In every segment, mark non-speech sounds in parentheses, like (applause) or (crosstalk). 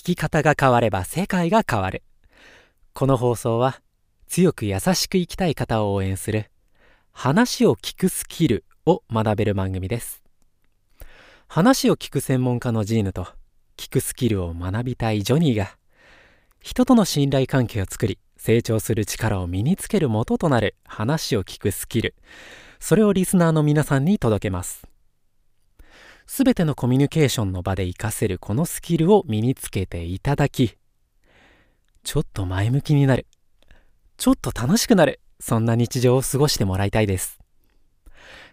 聞き方が変われば世界が変わる。この放送は強く優しく生きたい方を応援する話を聞くスキルを学べる番組です。話を聞く専門家のジーヌと聞くスキルを学びたいジョニーが人との信頼関係を作り成長する力を身につける元となる話を聞くスキルそれをリスナーの皆さんに届けます。すべてのコミュニケーションの場で活かせるこのスキルを身につけていただきちょっと前向きになる。ちょっと楽しくなる。そんな日常を過ごしてもらいたいです。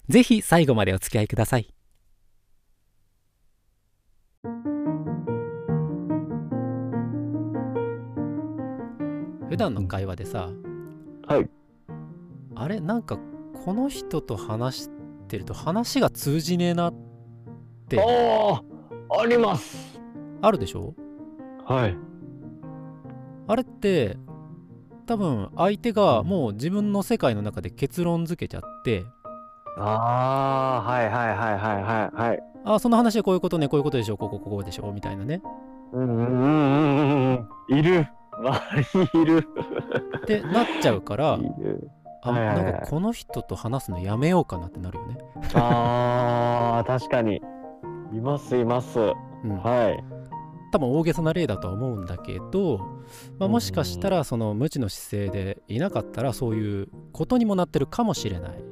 ぜひ最後までお付き合いください。普段の会話でさはい。あれなんかこの人と話してると話が通じねえなってああ、あります。あるでしょ？はい。あれって多分相手がもう自分の世界の中で結論付けちゃってああ、はいはいはいはいはいはい。あその話はこういうことねこういうことでしょここここでしょみたいなねうんうんうんうんうん。いる。周りにいる。ってなっちゃうから。(laughs) あはいはいはいなんかこの人と話すのやめようかなってなるよね、ああ、確かに。いますいます。うん、はい。多分大げさな例だとは思うんだけど、まあ、もしかしたらその無知の姿勢でいなかったらそういうことにもなってるかもしれない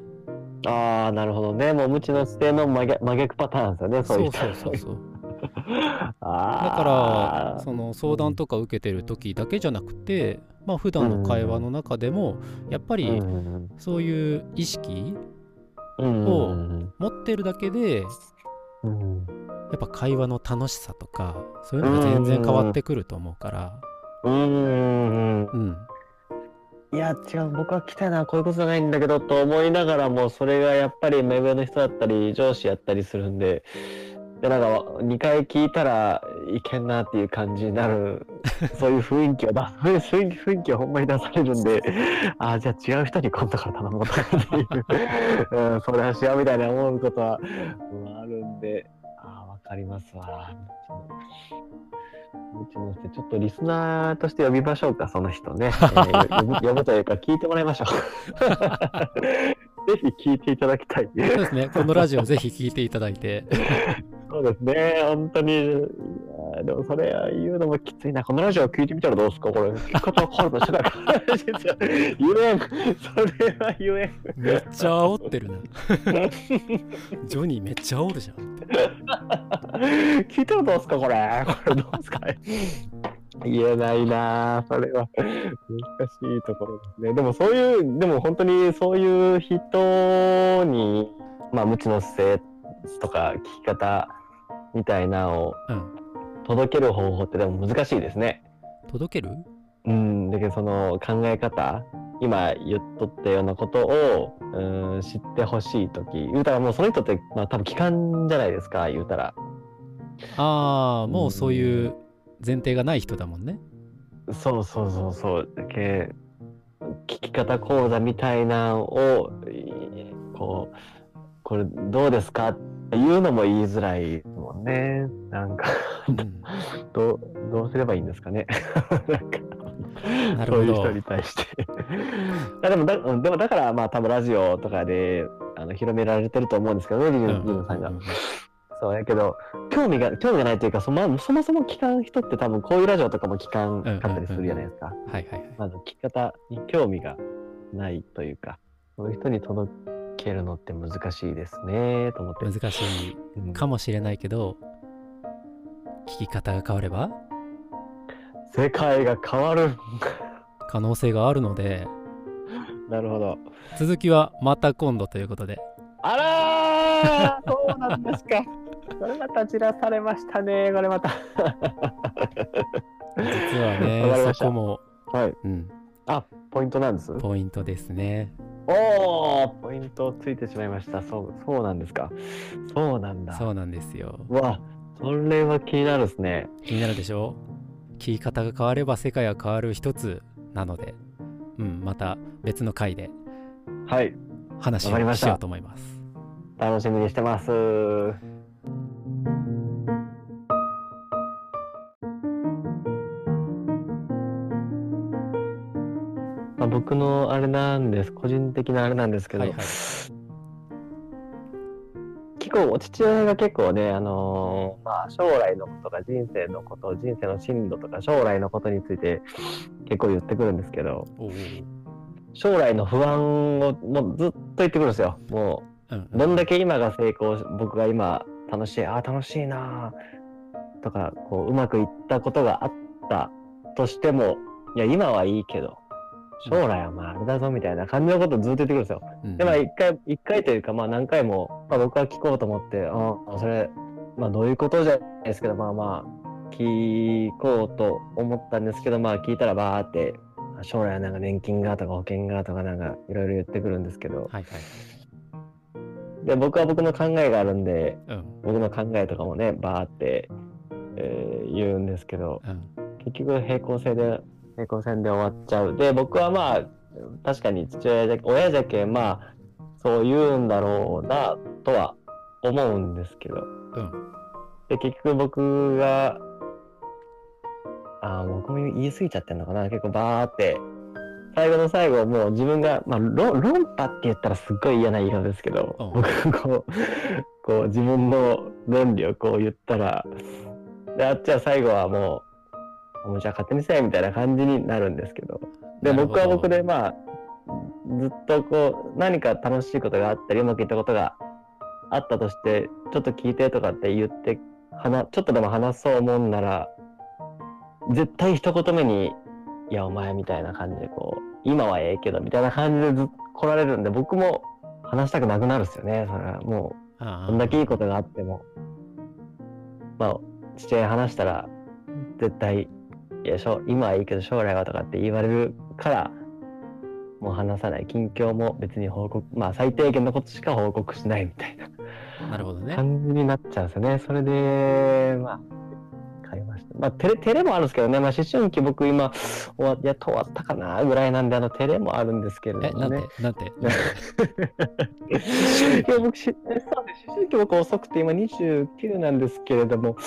ああ、なるほどね。もう無知の姿勢の真逆真逆パターンですよね。そう。そうそうそう (laughs) だあからあ。その相談とか受けてる時だけじゃなくてまあ普段の会話の中でもやっぱりうんそういう意識うんをうん持ってるだけでやうん。っぱ会話の楽しさとかそういうのが全然変わってくると思うから。うん。うん。うん。いや違う。僕は来たいなこういうことじゃないんだけどと思いながらもそれがやっぱり目上の人だったり上司やったりするんででなんか2回聞いたらいけんなっていう感じになる (laughs) そういう雰囲気を出す雰囲気雰囲気をほんまに出されるんでああじゃあ違う人に今度から頼もうとかっていう、(laughs) うん、相談しようみたいな思うことは、うんあるんでああわかりますわ。うちの人ちょっとリスナーとして呼びましょうか、その人ね。えー呼ぶ (laughs) 呼ぶというか、聞いてもらいましょう。ぜひ聞いていただきたい。そうですねこのラジオぜひ聞いていただいてそうですね、本当に。でもそれは言うのもきついな。このラジオ聞いてみたらどうですか？これ。聞き方変わるかもしれないから。実は (laughs) 言えん。それは言えん。めっちゃ煽ってるな (laughs) ジョニーめっちゃ煽るじゃん聞いたらどうですか？これ。これどうですか？言えないなぁそれは難しいところですね。でもそういう、でも本当にそういう人に、まあ無知の姿勢とか聞き方みたいなのをうん届ける方法ってでも難しいですね。届ける？うん、だけどその考え方、今言っとったようなことを、うん、知ってほしいとき、言うたらもうその人って、まあ多分機関じゃないですか、言うたら。ああもうそういう前提がない人だもんねそうそうそうそう。だけ聞き方講座みたいなのを、いこう、これどうですか？って言うのも言いづらいんね。なんか、うんどう、どうすればいいんですかね。(laughs) なんかなるほどそういう人に対して。(laughs) あでもだ、うんでもだから、まあ多分ラジオとかであの広められてると思うんですけどね、リうんルうんうんリルさんが。そうやけど、興味が、興味がないというか、そ,、まあ、そもそも聞かん人って多分こういうラジオとかも聞かんかったりするじゃないですか。はいはいはいまず聞き方に興味がないというか、そういう人に届けるのって難しいですね、と思って。難しいうんかもしれないけど聞き方が変われば？世界が変わる。可能性があるのでなるほど。続きはまた今度ということであらーそうなんですか。(laughs) これまたじらされましたね、これまた。実はねそこも、はい。うん、あ、ポイントなんです？ポイントですねおお、ポイントついてしまいました。そう、そうなんですか。そうなんだ。そうなんですようわ、それは気になるですね。気になるでしょ？聞き方が変われば世界が変わる一つなので、うん、また別の回ではい。話をしたようと思います。楽しみにしてます。僕のあれなんです、個人的なあれなんですけど、はいはい。結構父親が結構ね、あのーまあ、将来のこととか人生のこと、人生の進路とか将来のことについて結構言ってくるんですけど、おうおう。将来の不安をもうずっと言ってくるんですよ。もうんう、どんだけ今が成功し、僕が今楽しい、ああ、楽しいなあとか、こう、うまくいったことがあったとしても、いや、今はいいけど、将来はまああれだぞみたいな感じのことをずっと言ってくるんですよ。うんで、まあ一回、一回というか、まあ何回も、まあ僕は聞こうと思って、ああ、それ、まあどういうことじゃないですけど、まあまあ、聞こうと思ったんですけど、まあ聞いたらバーって、将来はなんか年金がとか保険がとかなんかいろいろ言ってくるんですけど、はいはいで、僕は僕の考えがあるんで、うん。僕の考えとかもね、バーって、えー言うんですけど、うん。結局平行線で、平行線で終わっちゃう。で、僕はまあ、確かに父親じゃ、親じゃけん、まあ、そう言うんだろうな、とは思うんですけど。うんで、結局僕が、あー僕も言い過ぎちゃってんのかな。結構バーって、最後の最後、もう自分が、まあ、論論破って言ったらすっごい嫌な言い方ですけど、うん僕がこう、こう自分の論理をこう言ったら、で、あっちは最後はもう、もうじゃあ勝手にせえみたいな感じになるんですけど、で、僕は僕でまあ、ずっとこう、何か楽しいことがあったり、うまくいったことがあったとして、ちょっと聞いてとかって言って、はなちょっとでも話そうもんなら、絶対一言目に、いや、お前みたいな感じでこう、今はええけど、みたいな感じでずっと来られるんで、僕も話したくなくなるっすよね。それはもあう、どんだけいいことがあっても。まあ、父親に話したら、絶対、いや、今はいいけど将来はとかって言われるから、もう話さない。近況も別に報告、まあ最低限のことしか報告しないみたいななるほどね感じになっちゃうんですよね。それで、まあ、買いました。まあ、テレ、テレもあるんですけどね。まあ、思春期僕今、終わやっと終わったかなぐらいなんで、あの、テレもあるんですけれえなんどもねて。なんて (laughs) いや、僕し、そうです。思春期僕遅くて今29なんですけれども、まあ、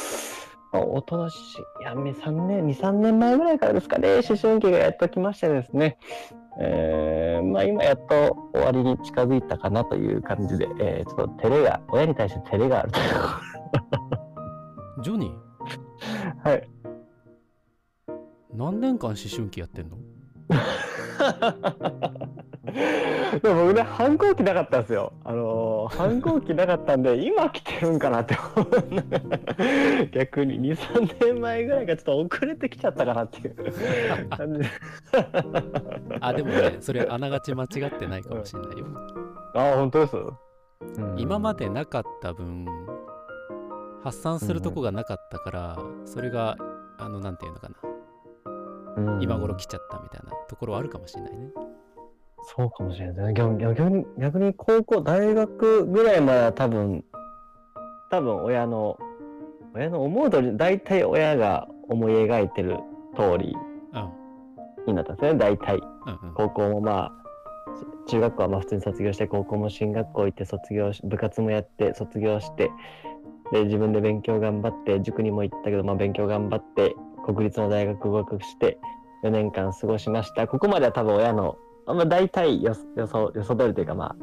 おとなしい、いや、3年、2、3年前ぐらいからですかね、思春期がやっと来ましてですね、えー、まあ今やっと終わりに近づいたかなという感じで、えー、ちょっと照れが、親に対して照れがあると。いうジョニー？(laughs) はい。何年間思春期やってんの？(laughs) (laughs) でも僕ね、反抗期なかったんですよ。あのー反抗期なかったんで、今来てるんかなって。(laughs) 逆に2、3年前ぐらいがちょっと遅れてきちゃったかなっていう感じで。(laughs) あでもねそれあながち間違ってないかもしれないよあ、本当です？今までなかった分発散するとこがなかったからそれがあのなんていうのかなうん今頃来ちゃったみたいなところはあるかもしれないねそうかもしれないですね。逆逆に、逆に高校、大学ぐらいまでは多分、多分親の、親の思う通り、大体親が思い描いてる通りうんになったんですね、大体。うんうん高校もまあ、ち中学校はまあ普通に卒業して、高校も進学校行って卒業し、部活もやって卒業して、で、自分で勉強頑張って、塾にも行ったけど、まあ勉強頑張って、国立の大学合格して、4年間過ごしました。ここまでは多分親の、まあ大体予予想、予想通りというかま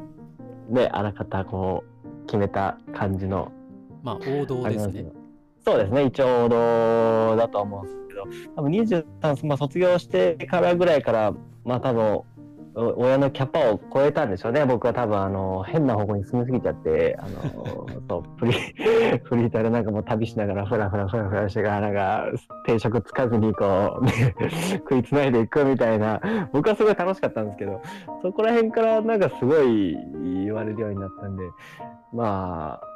あ、ね、あらかたこう、決めた感じのまあ王道ですね。そうですね、一応王道だと思うんですけど、多分23、まあ、卒業してからぐらいから、まあ多分、お親のキャパを超えたんでしょうね。僕は多分、あの、変な方向に進みすぎちゃって、あの、(laughs) そう、フリー、(laughs) フリーターでなんかもう旅しながら、ふらふらふらふらしてから、なんか、定食つかずに、こう、ね、(laughs) 食いつないでいくみたいな、僕はすごい楽しかったんですけど、そこら辺からなんかすごい言われるようになったんで、まあ、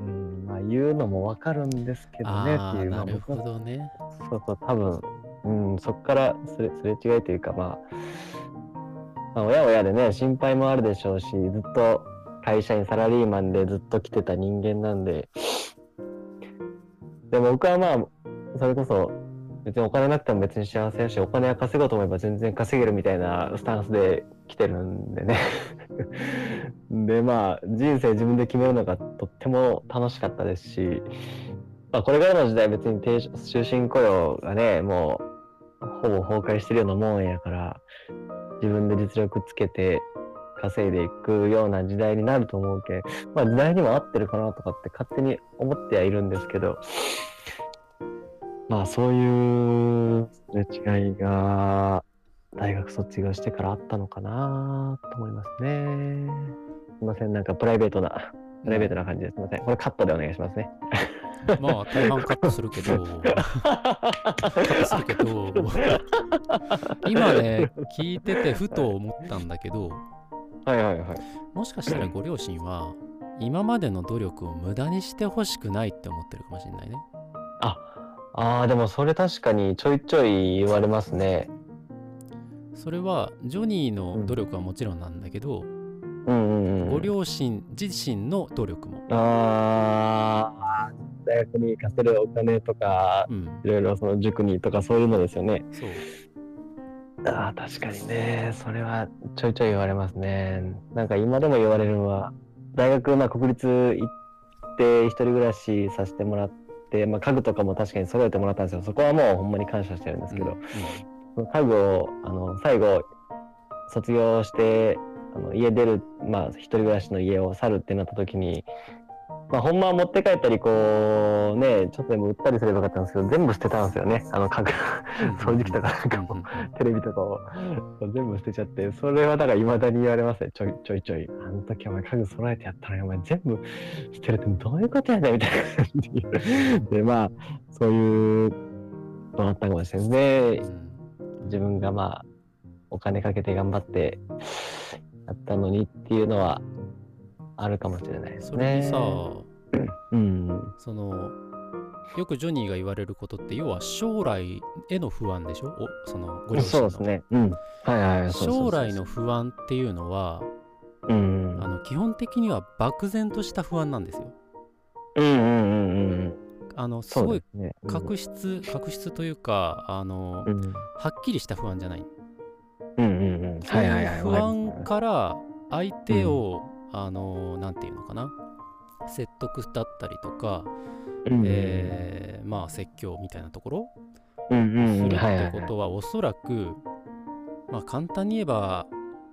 うん、まあ言うのもわかるんですけどねあっていう、なるほどねそうそう、多分、うん、そこからすれすれ違いというか、まあ、まあ、親親でね、心配もあるでしょうし、ずっと会社員、サラリーマンでずっと来てた人間なんで、でも僕はまあ、それこそ、別にお金なくても別に幸せだし、お金は稼ごうと思えば全然稼げるみたいなスタンスで来てるんでね。(laughs) で、まあ、人生自分で決めるのがとっても楽しかったですし、まあ、これからの時代別に終身雇用がね、もう、ほぼ崩壊してるようなもんやから、自分で実力つけて稼いでいくような時代になると思うけんまあ時代には合ってるかなとかって勝手に思ってはいるんですけどまあそういう違いが大学卒業してからあったのかなと思いますね。すいません、なんかプライベートな、プライベートな感じです。すいません。これカットでお願いしますね。まあ大半カットするけどカットするけど今ね聞いててふと思ったんだけどはいはいはい。もしかしたらご両親は今までの努力を無駄にしてほしくないって思ってるかもしれないねあ、あーでもそれ確かにちょいちょい言われますね。それはジョニーの努力はもちろんなんだけど、うんうんうん。ご両親自身の努力も、ああ、大学に貸せるお金とか、うん、いろいろその塾にとかそういうのですよね。そうああ、確かにね。それはちょいちょい言われますね。なんか今でも言われるのは、大学、まあ国立行って一人暮らしさせてもらって、まあ家具とかも確かに揃えてもらったんですよ。そこはもうほんまに感謝してるんですけど、うん家具を、あの、最後、卒業して、あの家出る、まあ一人暮らしの家を去るってなった時に、まあほんまは持って帰ったり、こう、ね、ちょっとでも売ったりすればよかったんですけど、全部捨てたんですよね。あの家具、掃除機とかなんかも。テレビとかを全部捨てちゃって、それはだから未だに言われますね、ちょいちょいちょい。あの時お前家具揃えてやったのに、お前全部捨てるってどういうことやねんみたいな感じ。で、まあ、そういうのあったかもしれないですね。自分がまあ、お金かけて頑張ってやったのにっていうのはあるかもしれないですそれにね。さうん。そのよくジョニーが言われることって要は将来への不安でしょ？おそのご両親のそうですね。うん。はいはい将来の不安っていうのはうん。あの基本的には漠然とした不安なんですようんうんうんうん。あのすごいですね。うん確執確執というかあの、うんはっきりした不安じゃないうんうんうん。いはいはい不安から相手を、あのなんていうのかな説得だったりとか、うんうんえーまあ説教みたいなところ。するってことはおそらく、まあ簡単に言えば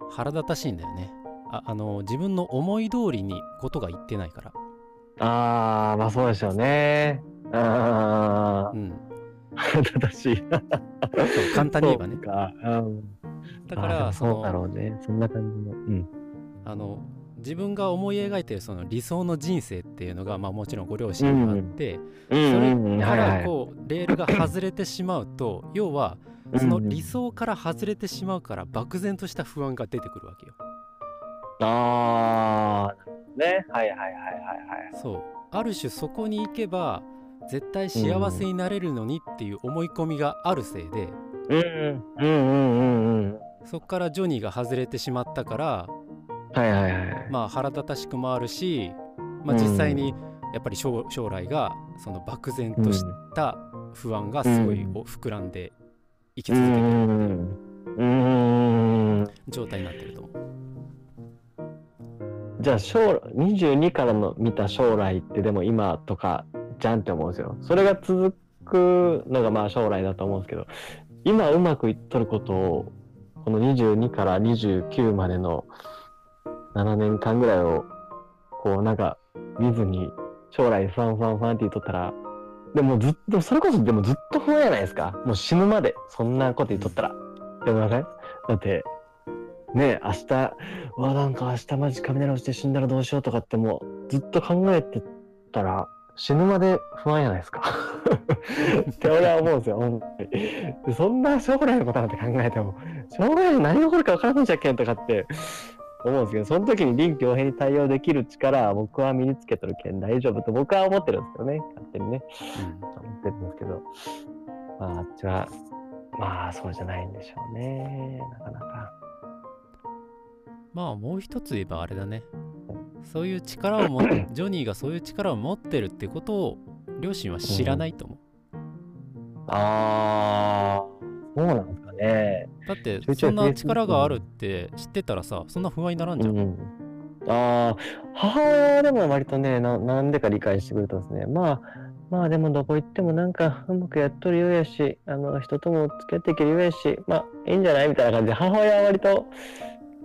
腹立たしいんだよねああの自分の思い通りにことが言ってないからああ、まあそうでしょうね。ああ、うん正しい。そう簡単に言えばねだからそそうだのろうね。そんな感じの。うん。あの自分が思い描いてるその理想の人生っていうのが、まあ、もちろんご両親にもあって、うんそれ。か。らこうレールが外れてしまうと (laughs) 要はその理想から外れてしまうから漠然とした不安が出てくるわけよ。ああ、ね。はいはいはいはいはい。そうある種そこに行けば絶対幸せになれるのにっていう思い込みがあるせいで、うんうんうんうんうんうん。そこからジョニーが外れてしまったからはいはいはい。まあ腹立たしくもあるし、まあ、実際にやっぱり将将来がその漠然としたた不安がすごい膨らんで生きう続けてる。状態になってると思う。じゃあ将来22からの見た将来ってでも今とかじゃんって思うんですよ。それが続くのがまあ将来だと思うんですけど今うまくいっとることをこの22から29までの7年間ぐらいをこうなんか見ずに将来ファンファンファンって言っとったらでもずっとそれこそでもずっと不安じゃないですか？もう死ぬまでそんなこと言っとったら。でもませんだってねえ明日うわなんか明日マジ雷落ちて死んだらどうしようとかってもうずっと考えてたら死ぬまで不安じゃないですか？(laughs) って俺は思うんですよ本当に。でそんな将来のことなんて考えても将来の何が起こるか分からんじゃっけんとかって思うんですけどその時に臨機応変に対応できる力は僕は身につけとるけん大丈夫と僕は思ってるんですけどね。勝手にね。うん。思ってるんですけど。まああっちはまあそうじゃないんでしょうね。なかなか。まあもう一つ言えばあれだね。そういう力を持っジョニーがそういう力を持ってるってことを両親は知らないと思う、ああそうなんですかねだってそんな力があるって知ってたらさそんな不安にならんじゃん、うん、ああ、母親はでも割とねな、なんでか理解してくれたんですね。まあ、まあでもどこ行ってもなんかうまくやっとるようやし、あの人とも付き合っていけるようやし、まあいいんじゃない？みたいな感じで、母親は割と、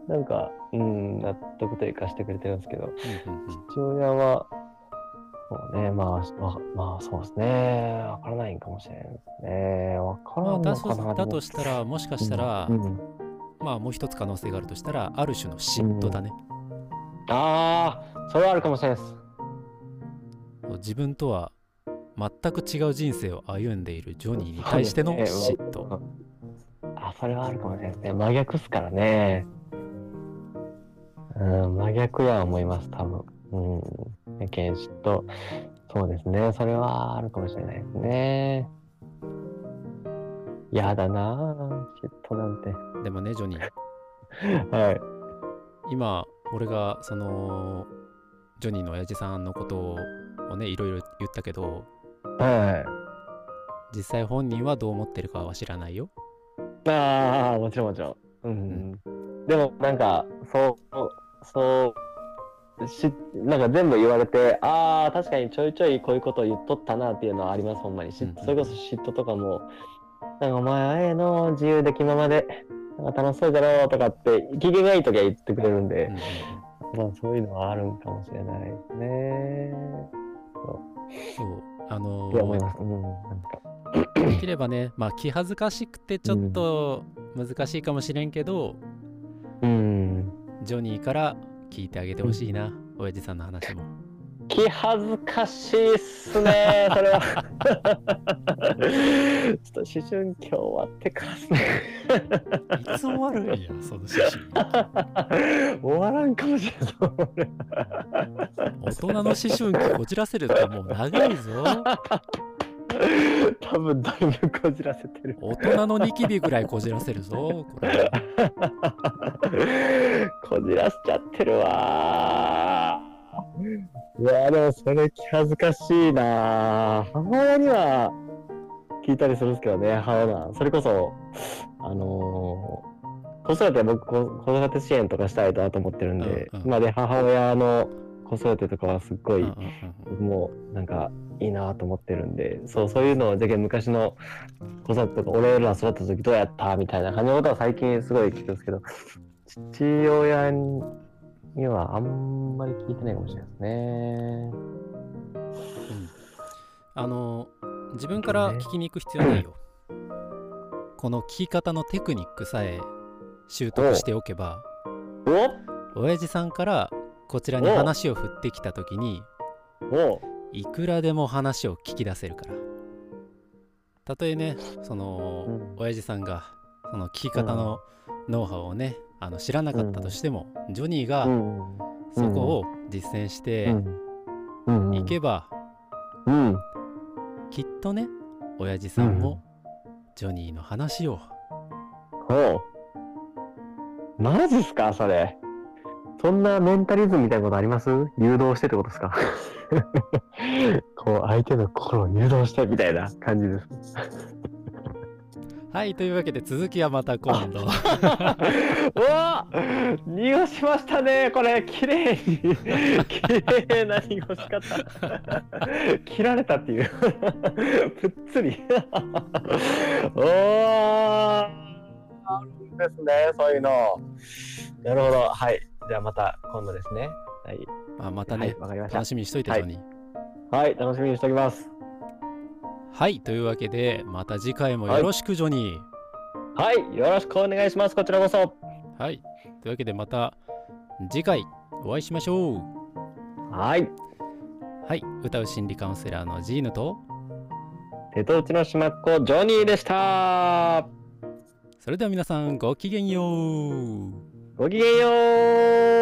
なんか、うん、納得というかしてくれてるんですけど、うんうんうん。父親は、そうね、まあ、わまあそうですね、わからないんかもしれないですね。わからまあ、んだとのかな、だとしたらもしかしたら、うんうんまあもう一つ可能性があるとしたらある種の嫉妬だね、ああ、それはあるかもしれないです。自分とは全く違う人生を歩んでいるジョニーに対しての嫉妬、あ、それはあるかもしれないですね。真逆っすからね。うん、真逆や思います、多分。うん。やけん嫉妬。そうですね。それはあるかもしれないですね。やだなぁ、嫉妬なんて。でもねジョニー (laughs) はい。今俺がそのジョニーの親父さんのことをねいろいろ言ったけどは実際本人はどう思ってるかは知らないよい。ああ、もちろんもちろん。うん。でも、なんか、そう、そう、し、なんか全部言われて、ああ、確かにちょいちょいこういうことを言っとったなっていうのはあります、ほんまに。しうんうんそれこそ嫉妬とかも、なんかお前はええの、自由で気ままで、なんか楽しそうじゃろうとかって、機嫌がいいときは言ってくれるんでうん、うんまあそういうのはあるんかもしれないですね。そうあのいや、思います。うん、なんか。できればねまあ気恥ずかしくてちょっと難しいかもしれんけど、うん。ジョニーから聞いてあげてほしいな、親父さんの話も気恥ずかしいっすね、(laughs) それは。(laughs) ちょっと思春期終わってからっすね。いつ終わるんやその写真 (laughs) 終わらんかもしれない。俺大人の思春期こじらせるともう長いぞ多分だいぶこじらせてる。大人のニキビぐらいこじらせるぞこれこじらしちゃってるわ。ー。いや、でもそれ気恥ずかしいな。母親には聞いたりするんですけどね、母親。それこそ、あのー子育て、僕、子子育て支援とかしたいなと思ってるんで、うんうん今で母親の子育てとかはすっごい、うんうなんかいいなと思ってるんで、そう、そういうのを、じゃ昔の子育てとか、俺ら育った時どうやった？みたいな感じのことは最近すごい聞くんですけど、父親にはあんまり聞いてないかもしれないですね。あの自分から聞きに行く必要ないよ。この聞き方のテクニックさえ習得しておけばお親父さんからこちらに話を振ってきた時においくらでも話を聞き出せるから。たとえねその、うん。親父さんがその聞き方のノウハウをねあの知らなかったとしても、ジョニーがうん。そこを実践して。いけば、うん。きっとね親父さんもジョニーの話をおう。マジっすか？それ。そんなメンタリズムみたいなことあります？誘導してってことですか？(laughs) こう、相手の心を誘導してみたいな感じです。はいというわけで続きはまた今度。うわ濁しましたね。これ綺麗に。綺麗な濁し方。切られたっていう。ぷっつり。おー。あるんですねそういうの。なるほど。はい。じゃあまた今度ですね。はい。まあまたね、はいわかりました。楽しみにしといてはいジョニー。はい。楽しみにしておきますはいというわけでまた次回もよろしくジョニー。はいよろしくお願いします。こちらこそ。はいというわけでまた次回お会いしましょう。はい。はい歌う心理カウンセラーのジーヌと瀬戸内の島っ子ジョニーでした。それでは皆さんごきげんよう。ごきげんよう